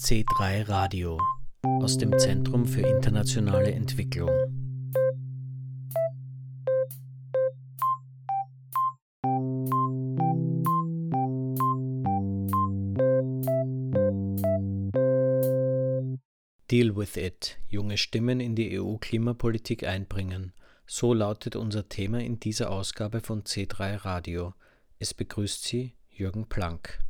C3 Radio aus dem Zentrum für internationale Entwicklung. Deal with it. Junge Stimmen in die EU-Klimapolitik einbringen. So lautet unser Thema in dieser Ausgabe von C3 Radio. Es begrüßt Sie Jürgen Planck.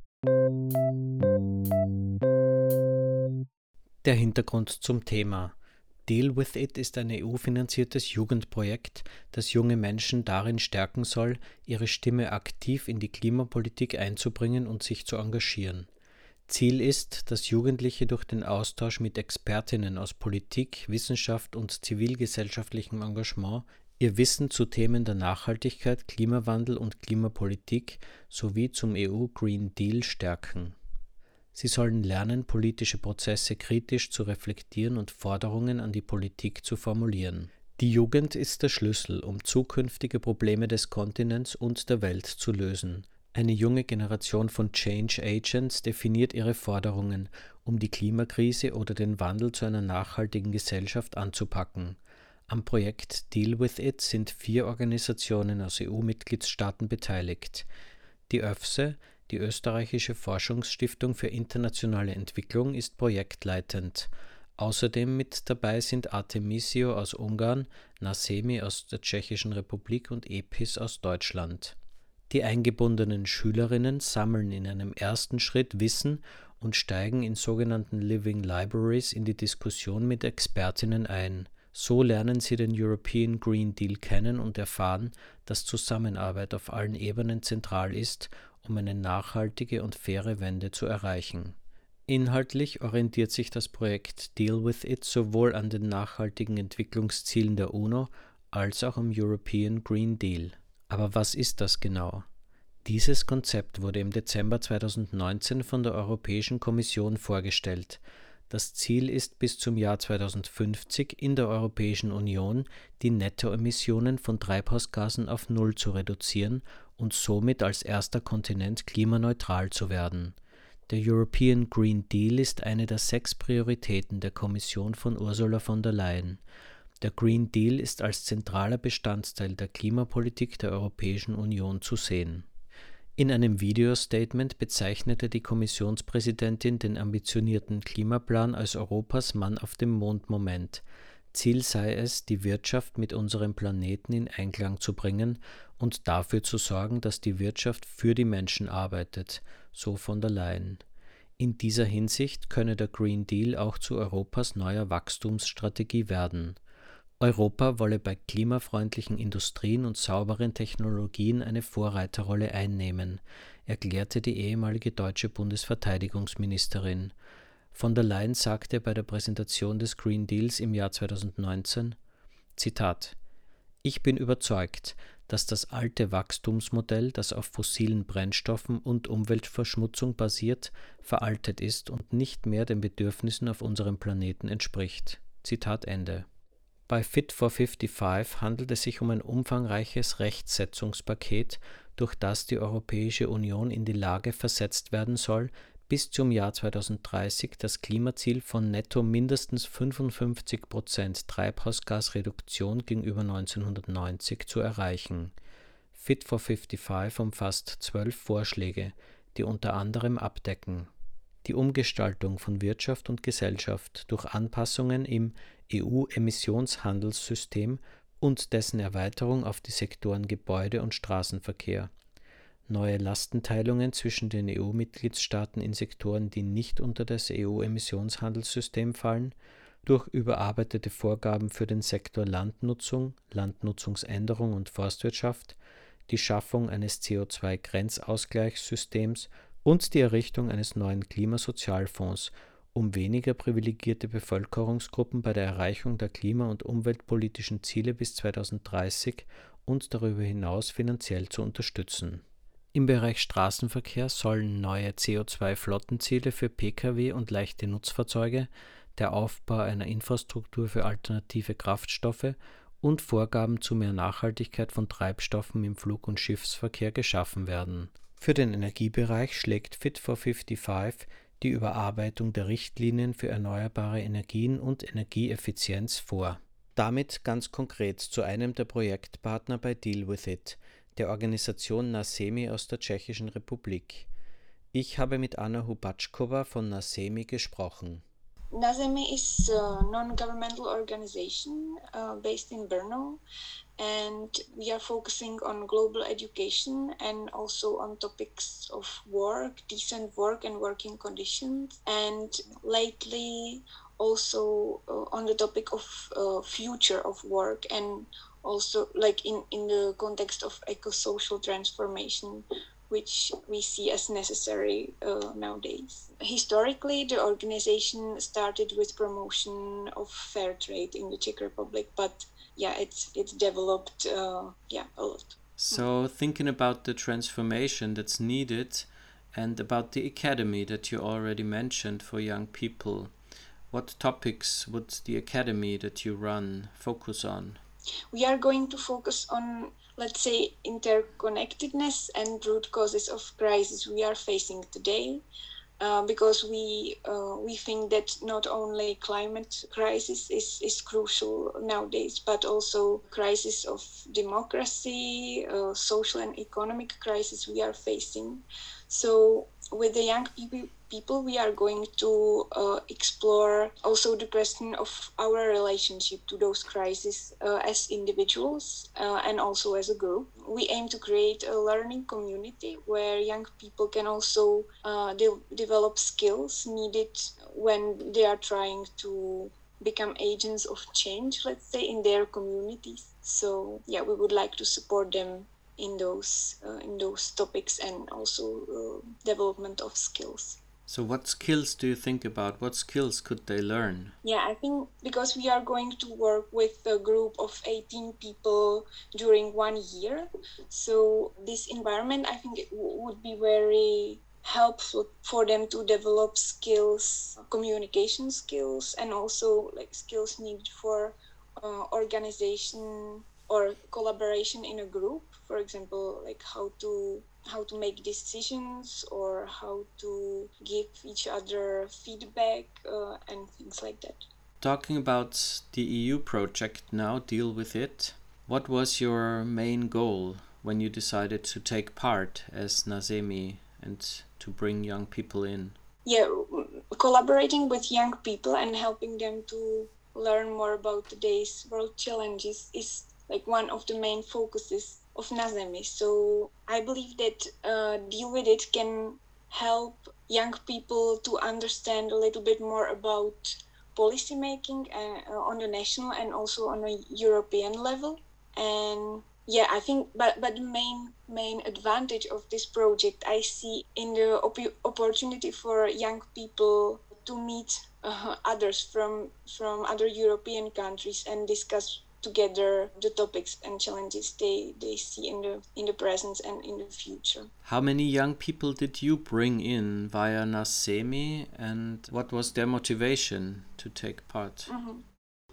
Der Hintergrund zum Thema. Deal with It ist ein EU-finanziertes Jugendprojekt, das junge Menschen darin stärken soll, ihre Stimme aktiv in die Klimapolitik einzubringen und sich zu engagieren. Ziel ist, dass Jugendliche durch den Austausch mit Expertinnen aus Politik, Wissenschaft und zivilgesellschaftlichem Engagement ihr Wissen zu Themen der Nachhaltigkeit, Klimawandel und Klimapolitik sowie zum EU Green Deal stärken. Sie sollen lernen, politische Prozesse kritisch zu reflektieren und Forderungen an die Politik zu formulieren. Die Jugend ist der Schlüssel, um zukünftige Probleme des Kontinents und der Welt zu lösen. Eine junge Generation von Change Agents definiert ihre Forderungen, um die Klimakrise oder den Wandel zu einer nachhaltigen Gesellschaft anzupacken. Am Projekt Deal with It sind vier Organisationen aus EU-Mitgliedstaaten beteiligt. Die ÖFSE, die Österreichische Forschungsstiftung für internationale Entwicklung, ist projektleitend. Außerdem mit dabei sind Artemisio aus Ungarn, Nasemi aus der Tschechischen Republik und EPIS aus Deutschland. Die eingebundenen Schülerinnen sammeln in einem ersten Schritt Wissen und steigen in sogenannten Living Libraries in die Diskussion mit Expertinnen ein. So lernen sie den European Green Deal kennen und erfahren, dass Zusammenarbeit auf allen Ebenen zentral ist, um eine nachhaltige und faire Wende zu erreichen. Inhaltlich orientiert sich das Projekt Deal with It sowohl an den nachhaltigen Entwicklungszielen der UNO als auch am European Green Deal. Aber was ist das genau? Dieses Konzept wurde im Dezember 2019 von der Europäischen Kommission vorgestellt. Das Ziel ist bis zum Jahr 2050 in der Europäischen Union die Nettoemissionen von Treibhausgasen auf Null zu reduzieren und somit als erster Kontinent klimaneutral zu werden. Der European Green Deal ist eine der sechs Prioritäten der Kommission von Ursula von der Leyen. Der Green Deal ist als zentraler Bestandteil der Klimapolitik der Europäischen Union zu sehen. In einem Videostatement bezeichnete die Kommissionspräsidentin den ambitionierten Klimaplan als Europas Mann auf dem Mond-Moment. Ziel sei es, die Wirtschaft mit unserem Planeten in Einklang zu bringen und dafür zu sorgen, dass die Wirtschaft für die Menschen arbeitet, so von der Leyen. In dieser Hinsicht könne der Green Deal auch zu Europas neuer Wachstumsstrategie werden. Europa wolle bei klimafreundlichen Industrien und sauberen Technologien eine Vorreiterrolle einnehmen, erklärte die ehemalige deutsche Bundesverteidigungsministerin. Von der Leyen sagte bei der Präsentation des Green Deals im Jahr 2019, Zitat, Ich bin überzeugt, dass das alte Wachstumsmodell, das auf fossilen Brennstoffen und Umweltverschmutzung basiert, veraltet ist und nicht mehr den Bedürfnissen auf unserem Planeten entspricht. Zitat Ende. Bei Fit for 55 handelt es sich um ein umfangreiches Rechtsetzungspaket, durch das die Europäische Union in die Lage versetzt werden soll, bis zum Jahr 2030 das Klimaziel von netto mindestens 55 Prozent Treibhausgasreduktion gegenüber 1990 zu erreichen. Fit for 55 umfasst zwölf Vorschläge, die unter anderem abdecken die Umgestaltung von Wirtschaft und Gesellschaft durch Anpassungen im EU-Emissionshandelssystem und dessen Erweiterung auf die Sektoren Gebäude und Straßenverkehr, neue Lastenteilungen zwischen den EU-Mitgliedstaaten in Sektoren, die nicht unter das EU-Emissionshandelssystem fallen, durch überarbeitete Vorgaben für den Sektor Landnutzung, Landnutzungsänderung und Forstwirtschaft, die Schaffung eines CO2-Grenzausgleichssystems und die Errichtung eines neuen Klimasozialfonds um weniger privilegierte Bevölkerungsgruppen bei der Erreichung der klima- und umweltpolitischen Ziele bis 2030 und darüber hinaus finanziell zu unterstützen. Im Bereich Straßenverkehr sollen neue CO2-Flottenziele für Pkw und leichte Nutzfahrzeuge, der Aufbau einer Infrastruktur für alternative Kraftstoffe und Vorgaben zu mehr Nachhaltigkeit von Treibstoffen im Flug- und Schiffsverkehr geschaffen werden. Für den Energiebereich schlägt Fit for 55 die Überarbeitung der Richtlinien für erneuerbare Energien und Energieeffizienz vor. Damit ganz konkret zu einem der Projektpartner bei Deal With It, der Organisation Nasemi aus der Tschechischen Republik. Ich habe mit Anna Hubatschkova von Nasemi gesprochen. Nasemi is a non-governmental organization uh, based in Brno and we are focusing on global education and also on topics of work, decent work and working conditions. And lately also uh, on the topic of uh, future of work and also like in, in the context of eco-social transformation which we see as necessary uh, nowadays. Historically, the organization started with promotion of fair trade in the Czech Republic, but yeah, it's it's developed uh, yeah a lot. So thinking about the transformation that's needed, and about the academy that you already mentioned for young people, what topics would the academy that you run focus on? We are going to focus on, let's say, interconnectedness and root causes of crisis we are facing today. Uh, because we uh, we think that not only climate crisis is, is crucial nowadays, but also crisis of democracy, uh, social and economic crisis we are facing. So with the young people, we are going to uh, explore also the question of our relationship to those crises uh, as individuals uh, and also as a group. We aim to create a learning community where young people can also uh, de- develop skills needed when they are trying to become agents of change let's say in their communities. So yeah we would like to support them in those uh, in those topics and also uh, development of skills. So what skills do you think about? What skills could they learn? Yeah i think because we are going to work with a group of 18 people during one year so this environment i think it w- would be very helpful for them to develop skills communication skills and also like skills needed for uh, organization or collaboration in a group for example like how to how to make decisions or how to give each other feedback uh, and things like that. Talking about the eu project now deal with it. What was your main goal when you decided to take part as nazemi and to bring young people in? Yeah collaborating with young people and helping them to learn more about today's world challenges is like one of the main focuses of NaZemi. So I believe that uh, Deal With It can help young people to understand a little bit more about policy making uh, on the national and also on a European level. And yeah, I think, but but the main main advantage of this project I see in the op- opportunity for young people to meet uh, others from from other European countries and discuss together the topics and challenges they, they see in the in the present and in the future. How many young people did you bring in via NaZemi and what was their motivation to take part? Mm-hmm.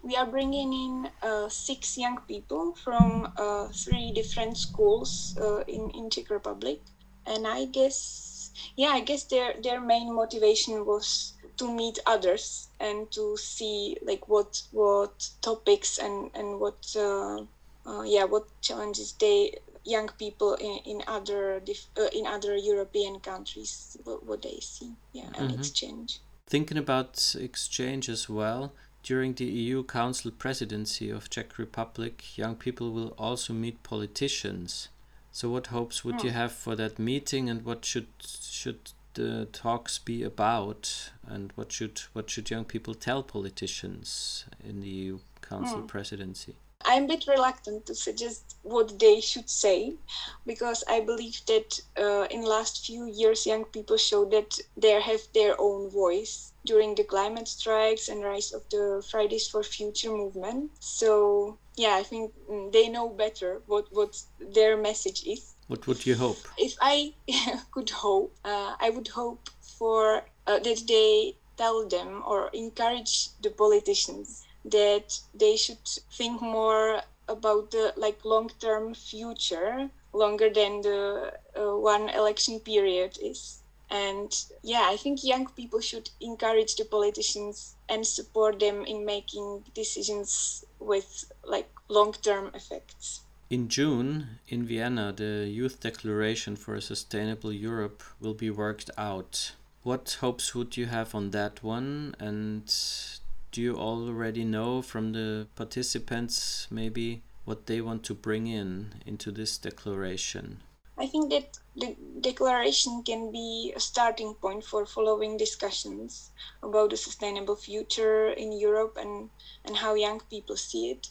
We are bringing in uh, six young people from uh, three different schools uh, in, in Czech Republic. And I guess, yeah, I guess their, their main motivation was to meet others and to see like what what topics and and what uh, uh, yeah what challenges they young people in, in other uh, in other European countries what, what they see yeah and mm-hmm. exchange. Thinking about exchange as well during the EU Council presidency of Czech Republic young people will also meet politicians. So what hopes would you have for that meeting and what should should the talks be about, and what should what should young people tell politicians in the EU Council mm. presidency? I'm a bit reluctant to suggest what they should say because I believe that uh, in the last few years, young people showed that they have their own voice during the climate strikes and rise of the Fridays for Future movement. So yeah, I think mm, they know better what what their message is. What would you hope? If I could hope, uh, I would hope for uh, that they tell them or encourage the politicians that they should think more about the like long-term future longer than the uh, one election period is and yeah i think young people should encourage the politicians and support them in making decisions with like long-term effects in June, in Vienna, the Youth Declaration for a Sustainable Europe will be worked out. What hopes would you have on that one? And do you already know from the participants maybe what they want to bring in into this declaration? I think that the declaration can be a starting point for following discussions about a sustainable future in Europe and, and how young people see it.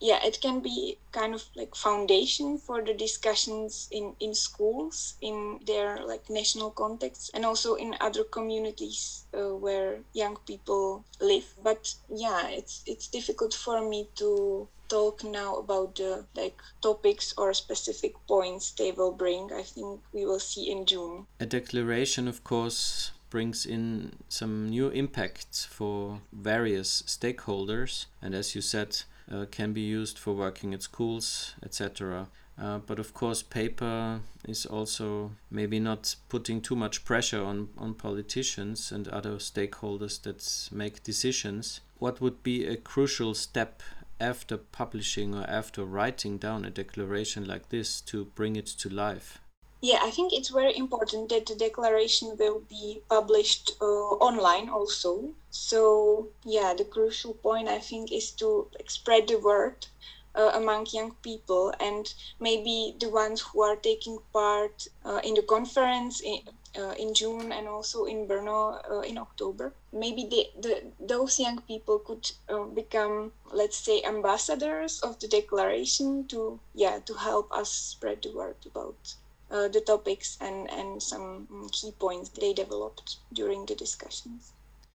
Yeah, it can be kind of like foundation for the discussions in, in schools, in their like national context, and also in other communities uh, where young people live. But yeah, it's it's difficult for me to talk now about the like topics or specific points they will bring. I think we will see in June. A declaration, of course, brings in some new impacts for various stakeholders, and as you said, uh, can be used for working at schools, etc. Uh, but of course, paper is also maybe not putting too much pressure on, on politicians and other stakeholders that make decisions. What would be a crucial step after publishing or after writing down a declaration like this to bring it to life? Yeah, I think it's very important that the declaration will be published uh, online also. So, yeah, the crucial point I think is to spread the word uh, among young people and maybe the ones who are taking part uh, in the conference in, uh, in June and also in Brno uh, in October. Maybe they, the, those young people could uh, become, let's say, ambassadors of the declaration to, yeah, to help us spread the word about uh, the topics and, and some key points they developed during the discussions.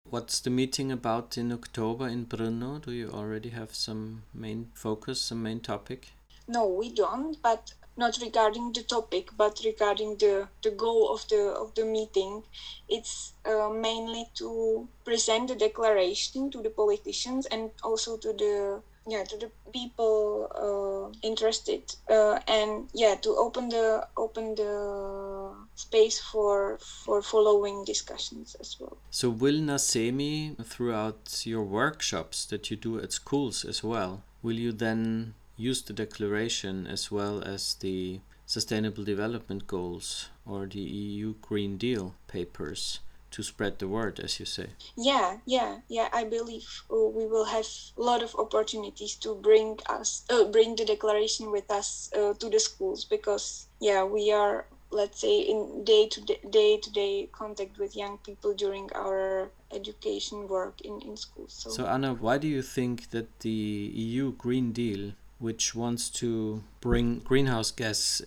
What's the meeting about in October in Brno? Do you already have some main focus, some main topic? No, we don't, but not regarding the topic, but regarding the, the goal of the of the meeting. It's uh, mainly to present the declaration to the politicians and also to the yeah to the people uh, interested uh, and yeah to open the open the space for for following discussions as well. So will nazemi throughout your workshops that you do at schools as well will you then use the declaration as well as the sustainable development goals or the eu green deal papers to spread the word, as you say. Yeah, yeah, yeah. I believe uh, we will have a lot of opportunities to bring us, uh, bring the declaration with us uh, to the schools because, yeah, we are, let's say, in day to day to day contact with young people during our education work in in schools. So. so Anna, why do you think that the EU Green Deal which wants to bring greenhouse gas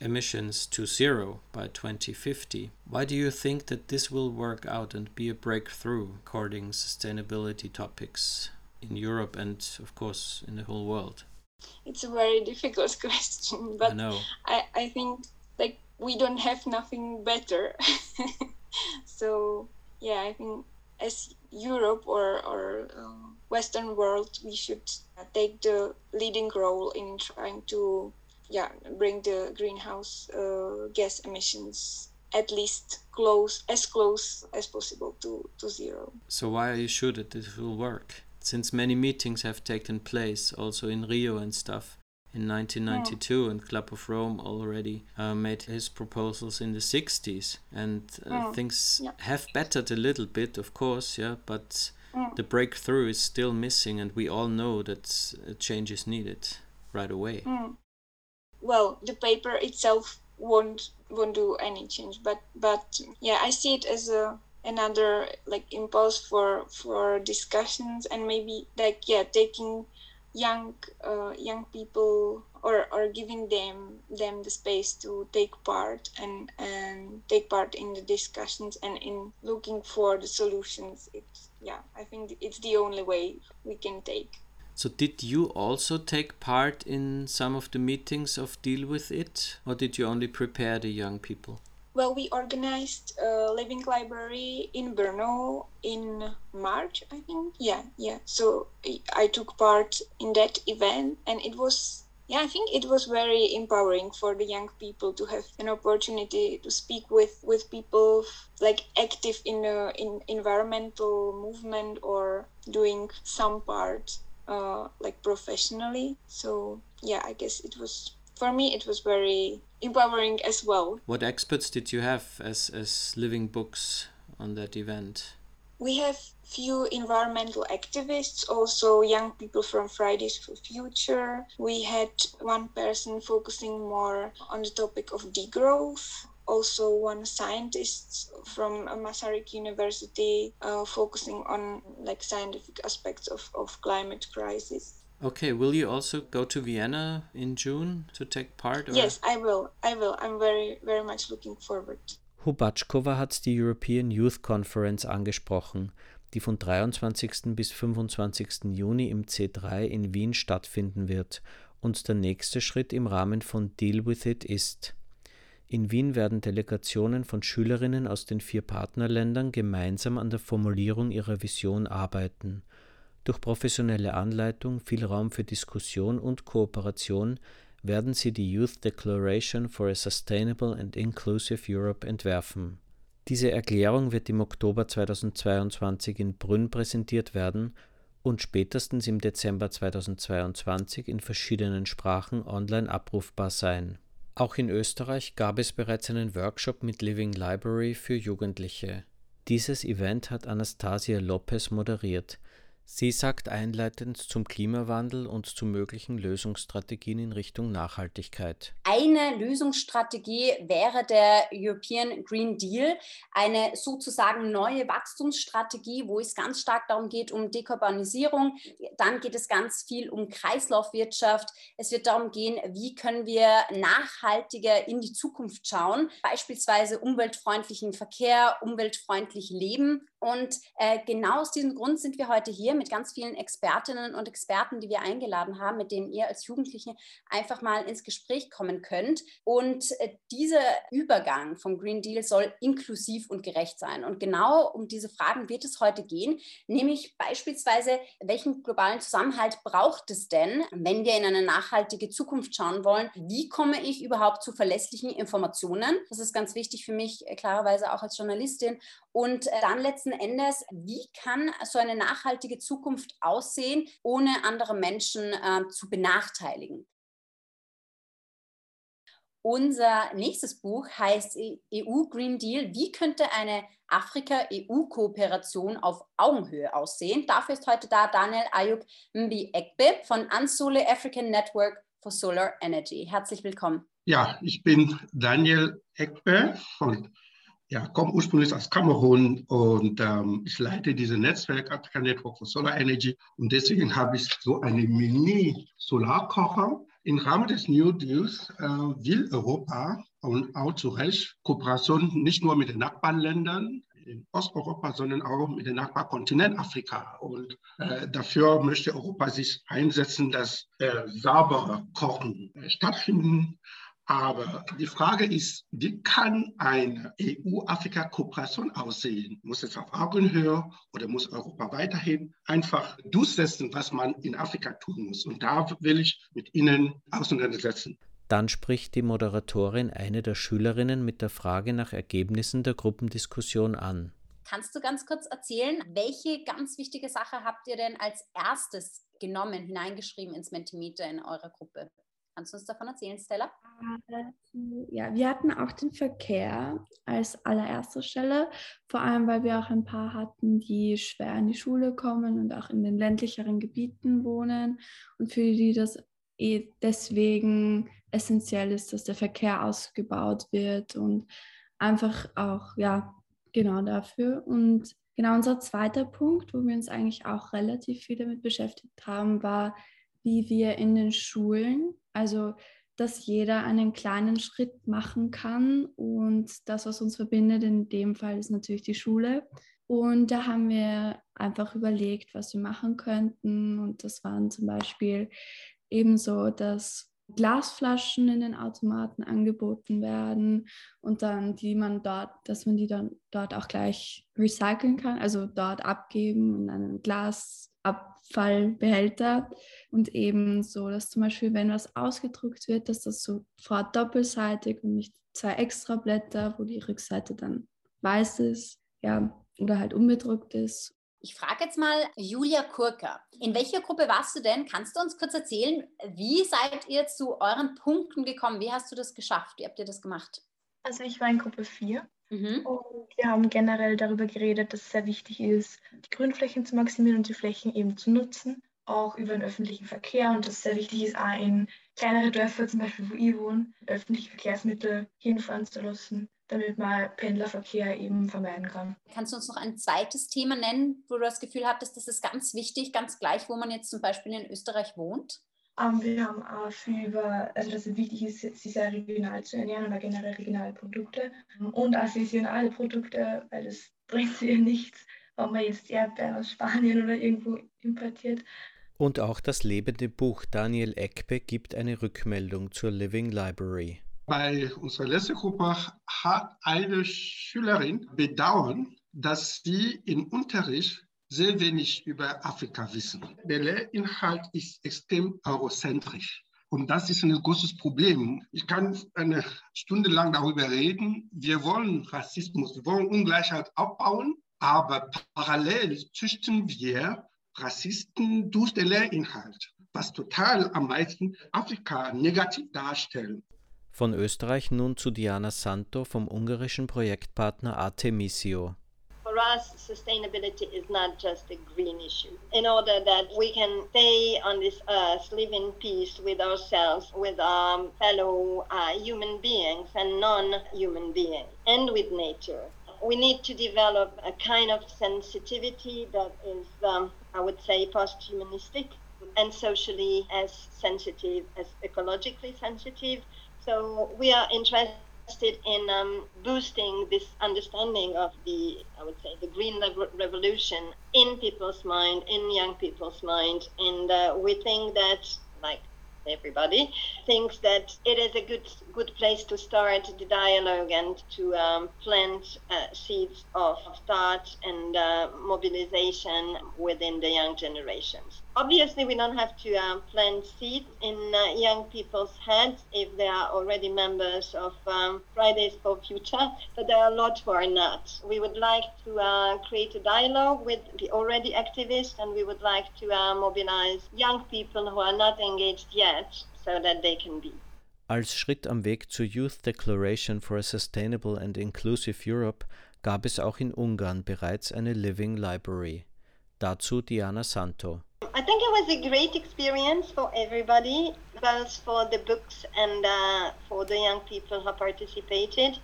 emissions to zero by 2050. Why do you think that this will work out and be a breakthrough according sustainability topics in Europe and of course in the whole world? It's a very difficult question, but I, know. I, I think like we don't have nothing better. so yeah, I think as Europe or or uh, Western world, we should take the leading role in trying to yeah bring the greenhouse uh, gas emissions at least close as close as possible to, to zero. So why are you sure that this will work? Since many meetings have taken place also in Rio and stuff in 1992 mm. and Club of Rome already uh, made his proposals in the 60s and uh, mm. things yeah. have bettered a little bit of course yeah but Mm. the breakthrough is still missing, and we all know that a change is needed right away. Mm. Well, the paper itself won't won't do any change, but but yeah, I see it as a another like impulse for for discussions and maybe like yeah taking young uh, young people or or giving them them the space to take part and and take part in the discussions and in looking for the solutions it's yeah i think it's the only way we can take so did you also take part in some of the meetings of deal with it or did you only prepare the young people well, we organized a living library in Brno in March, I think. Yeah, yeah. So I took part in that event, and it was yeah, I think it was very empowering for the young people to have an opportunity to speak with with people like active in in environmental movement or doing some part uh, like professionally. So yeah, I guess it was for me it was very empowering as well. What experts did you have as as living books on that event? We have few environmental activists, also young people from Fridays for Future. We had one person focusing more on the topic of degrowth. Also, one scientist from Masaryk University uh, focusing on like scientific aspects of, of climate crisis. Okay, will you also go to Vienna in June to take part? Or? Yes, I will. I will. I'm very, very much looking forward. Hubatschkova hat die European Youth Conference angesprochen die von 23. bis 25. Juni im C3 in Wien stattfinden wird und der nächste Schritt im Rahmen von Deal with It ist. In Wien werden Delegationen von Schülerinnen aus den vier Partnerländern gemeinsam an der Formulierung ihrer Vision arbeiten. Durch professionelle Anleitung, viel Raum für Diskussion und Kooperation werden sie die Youth Declaration for a Sustainable and Inclusive Europe entwerfen diese Erklärung wird im Oktober 2022 in Brünn präsentiert werden und spätestens im Dezember 2022 in verschiedenen Sprachen online abrufbar sein. Auch in Österreich gab es bereits einen Workshop mit Living Library für Jugendliche. Dieses Event hat Anastasia Lopez moderiert. Sie sagt einleitend zum Klimawandel und zu möglichen Lösungsstrategien in Richtung Nachhaltigkeit. Eine Lösungsstrategie wäre der European Green Deal, eine sozusagen neue Wachstumsstrategie, wo es ganz stark darum geht, um Dekarbonisierung. Dann geht es ganz viel um Kreislaufwirtschaft. Es wird darum gehen, wie können wir nachhaltiger in die Zukunft schauen, beispielsweise umweltfreundlichen Verkehr, umweltfreundlich leben. Und äh, genau aus diesem Grund sind wir heute hier mit ganz vielen Expertinnen und Experten, die wir eingeladen haben, mit denen ihr als Jugendliche einfach mal ins Gespräch kommen könnt. Und äh, dieser Übergang vom Green Deal soll inklusiv und gerecht sein. Und genau um diese Fragen wird es heute gehen, nämlich beispielsweise, welchen globalen Zusammenhalt braucht es denn, wenn wir in eine nachhaltige Zukunft schauen wollen? Wie komme ich überhaupt zu verlässlichen Informationen? Das ist ganz wichtig für mich, äh, klarerweise auch als Journalistin. Und äh, dann letzten Endes, wie kann so eine nachhaltige Zukunft aussehen, ohne andere Menschen äh, zu benachteiligen? Unser nächstes Buch heißt EU e Green Deal. Wie könnte eine Afrika-EU-Kooperation auf Augenhöhe aussehen? Dafür ist heute da Daniel Ayuk Mbi Ekbe von Ansole African Network for Solar Energy. Herzlich willkommen. Ja, ich bin Daniel Ekbe von ja, komme ursprünglich aus Kamerun und ähm, ich leite dieses Netzwerk Africa Network for Solar Energy und deswegen habe ich so eine Mini-Solarkocher. Im Rahmen des New Deals äh, will Europa und auch zu Recht Kooperation nicht nur mit den Nachbarländern in Osteuropa, sondern auch mit dem Nachbarkontinent Afrika. Und äh, dafür möchte Europa sich einsetzen, dass äh, saubere Kochen äh, stattfinden aber die Frage ist, wie kann eine EU-Afrika-Kooperation aussehen? Muss es auf Augenhöhe oder muss Europa weiterhin einfach durchsetzen, was man in Afrika tun muss? Und da will ich mit Ihnen auseinandersetzen. Dann spricht die Moderatorin eine der Schülerinnen mit der Frage nach Ergebnissen der Gruppendiskussion an. Kannst du ganz kurz erzählen, welche ganz wichtige Sache habt ihr denn als erstes genommen, hineingeschrieben ins Mentimeter in eurer Gruppe? Kannst du uns davon erzählen, Stella? Ja, wir hatten auch den Verkehr als allererste Stelle, vor allem weil wir auch ein paar hatten, die schwer in die Schule kommen und auch in den ländlicheren Gebieten wohnen und für die das eh deswegen essentiell ist, dass der Verkehr ausgebaut wird und einfach auch, ja, genau dafür. Und genau unser zweiter Punkt, wo wir uns eigentlich auch relativ viel damit beschäftigt haben, war, wie wir in den Schulen also, dass jeder einen kleinen Schritt machen kann und das, was uns verbindet, in dem Fall ist natürlich die Schule. Und da haben wir einfach überlegt, was wir machen könnten. Und das waren zum Beispiel ebenso, dass Glasflaschen in den Automaten angeboten werden und dann die man dort, dass man die dann dort auch gleich recyceln kann, also dort abgeben in einen Glas Abfallbehälter und eben so, dass zum Beispiel, wenn was ausgedruckt wird, dass das sofort doppelseitig und nicht zwei extra Blätter, wo die Rückseite dann weiß ist, ja, oder halt unbedruckt ist. Ich frage jetzt mal Julia Kurka. In welcher Gruppe warst du denn? Kannst du uns kurz erzählen, wie seid ihr zu euren Punkten gekommen? Wie hast du das geschafft? Wie habt ihr das gemacht? Also ich war in Gruppe 4 mhm. und wir haben generell darüber geredet, dass es sehr wichtig ist, die Grünflächen zu maximieren und die Flächen eben zu nutzen, auch über den öffentlichen Verkehr und dass es sehr wichtig ist, auch in kleinere Dörfer, zum Beispiel wo ich wohne, öffentliche Verkehrsmittel hinfahren zu lassen damit man Pendlerverkehr eben vermeiden kann. Kannst du uns noch ein zweites Thema nennen, wo du das Gefühl hattest, das ist ganz wichtig, ganz gleich, wo man jetzt zum Beispiel in Österreich wohnt? Ähm, wir haben auch viel über, also dass es wichtig ist, sich sehr regional zu ernähren oder generell regionale Produkte und auch saisonale Produkte, weil es bringt sich ja nichts, wenn man jetzt Erdbeeren aus Spanien oder irgendwo importiert. Und auch das lebende Buch Daniel Eckbe gibt eine Rückmeldung zur Living Library. Bei unserer letzten Gruppe hat eine Schülerin bedauern, dass sie im Unterricht sehr wenig über Afrika wissen. Der Lehrinhalt ist extrem eurozentrisch. Und das ist ein großes Problem. Ich kann eine Stunde lang darüber reden. Wir wollen Rassismus, wir wollen Ungleichheit abbauen, aber parallel züchten wir Rassisten durch den Lehrinhalt, was total am meisten Afrika negativ darstellt. Von Österreich nun zu Diana Santo vom ungarischen Projektpartner Artemisio. For us, sustainability is not just a green issue. In order that we can stay on this earth, live in peace with ourselves, with our fellow uh, human beings and non-human beings, and with nature, we need to develop a kind of sensitivity that is, um, I would say, post-humanistic and socially as sensitive, as ecologically sensitive, so we are interested in um, boosting this understanding of the, I would say, the green revolution in people's mind, in young people's mind, and uh, we think that, like everybody, thinks that it is a good good place to start the dialogue and to um, plant uh, seeds of thought and uh, mobilization within the young generations. Obviously, we don't have to uh, plant seeds in uh, young people's heads if they are already members of um, Fridays for Future, but there are a lot who are not. We would like to uh, create a dialogue with the already activists, and we would like to uh, mobilize young people who are not engaged yet so that they can be. Als Schritt am Weg zur Youth Declaration for a Sustainable and Inclusive Europe gab es auch in Ungarn bereits eine Living Library. Dazu Diana Szántó. I think it was a great experience for everybody, both for the books and uh, for the young people who participated.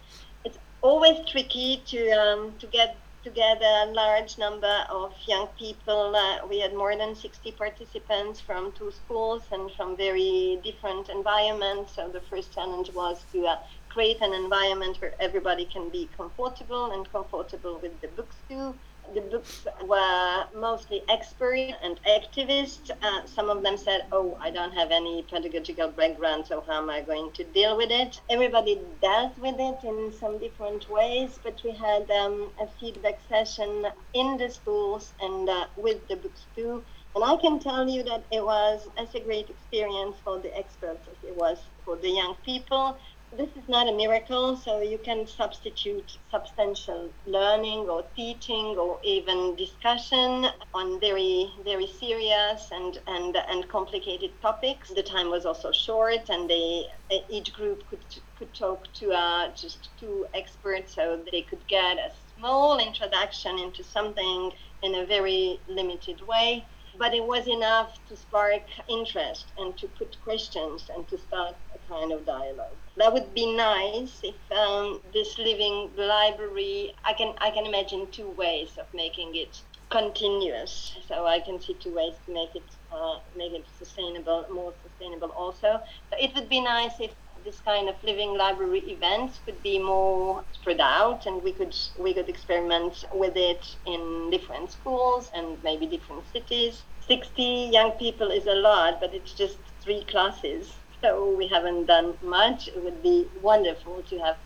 It's always tricky to um, to get together a large number of young people. Uh, we had more than 60 participants from two schools and from very different environments. So the first challenge was to uh, create an environment where everybody can be comfortable and comfortable with the books too. The books were mostly experts and activists. Uh, some of them said, Oh, I don't have any pedagogical background, so how am I going to deal with it? Everybody dealt with it in some different ways, but we had um, a feedback session in the schools and uh, with the books too. And I can tell you that it was as a great experience for the experts as it was for the young people this is not a miracle, so you can substitute substantial learning or teaching or even discussion on very, very serious and, and, and complicated topics. The time was also short, and they each group could could talk to uh, just two experts, so they could get a small introduction into something in a very limited way but it was enough to spark interest and to put questions and to start a kind of dialogue. That would be nice if um, this living library. I can I can imagine two ways of making it continuous. So I can see two ways to make it uh, make it sustainable, more sustainable. Also, but it would be nice if this kind of living library events could be more spread out and we could we could experiment with it in different schools and maybe different cities. 60 young people is a lot but it's just three classes. So we haven't done much. It would be wonderful to have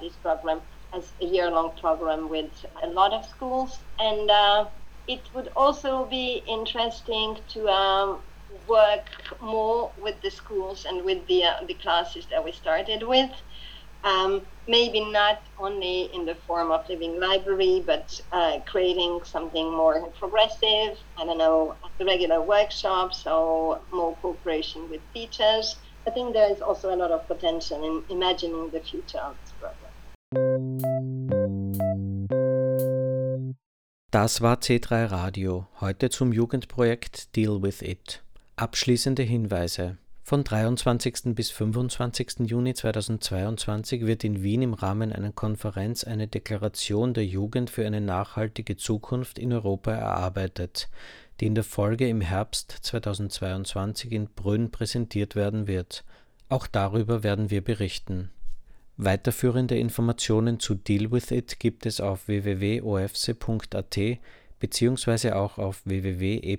this program as a year-long program with a lot of schools. And uh, it would also be interesting to um, work more with the schools and with the, uh, the classes that we started with. Um, maybe not only in the form of living library, but uh, creating something more progressive. I don't know, regular workshops or more cooperation with teachers. I think there is also a lot of potential in imagining the future of this program. Das war C3 Radio, heute zum Jugendprojekt Deal with It. Abschließende Hinweise. Von 23. bis 25. Juni 2022 wird in Wien im Rahmen einer Konferenz eine Deklaration der Jugend für eine nachhaltige Zukunft in Europa erarbeitet, die in der Folge im Herbst 2022 in Brünn präsentiert werden wird. Auch darüber werden wir berichten. Weiterführende Informationen zu Deal with It gibt es auf www.ofse.at bzw. auch auf www.epis.de.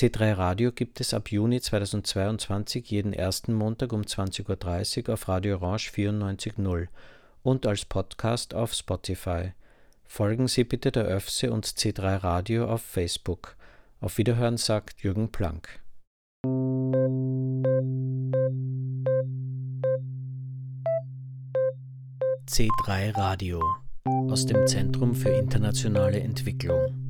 C3 Radio gibt es ab Juni 2022 jeden ersten Montag um 20.30 Uhr auf Radio Orange 94.0 und als Podcast auf Spotify. Folgen Sie bitte der ÖFSE und C3 Radio auf Facebook. Auf Wiederhören sagt Jürgen Planck. C3 Radio aus dem Zentrum für internationale Entwicklung.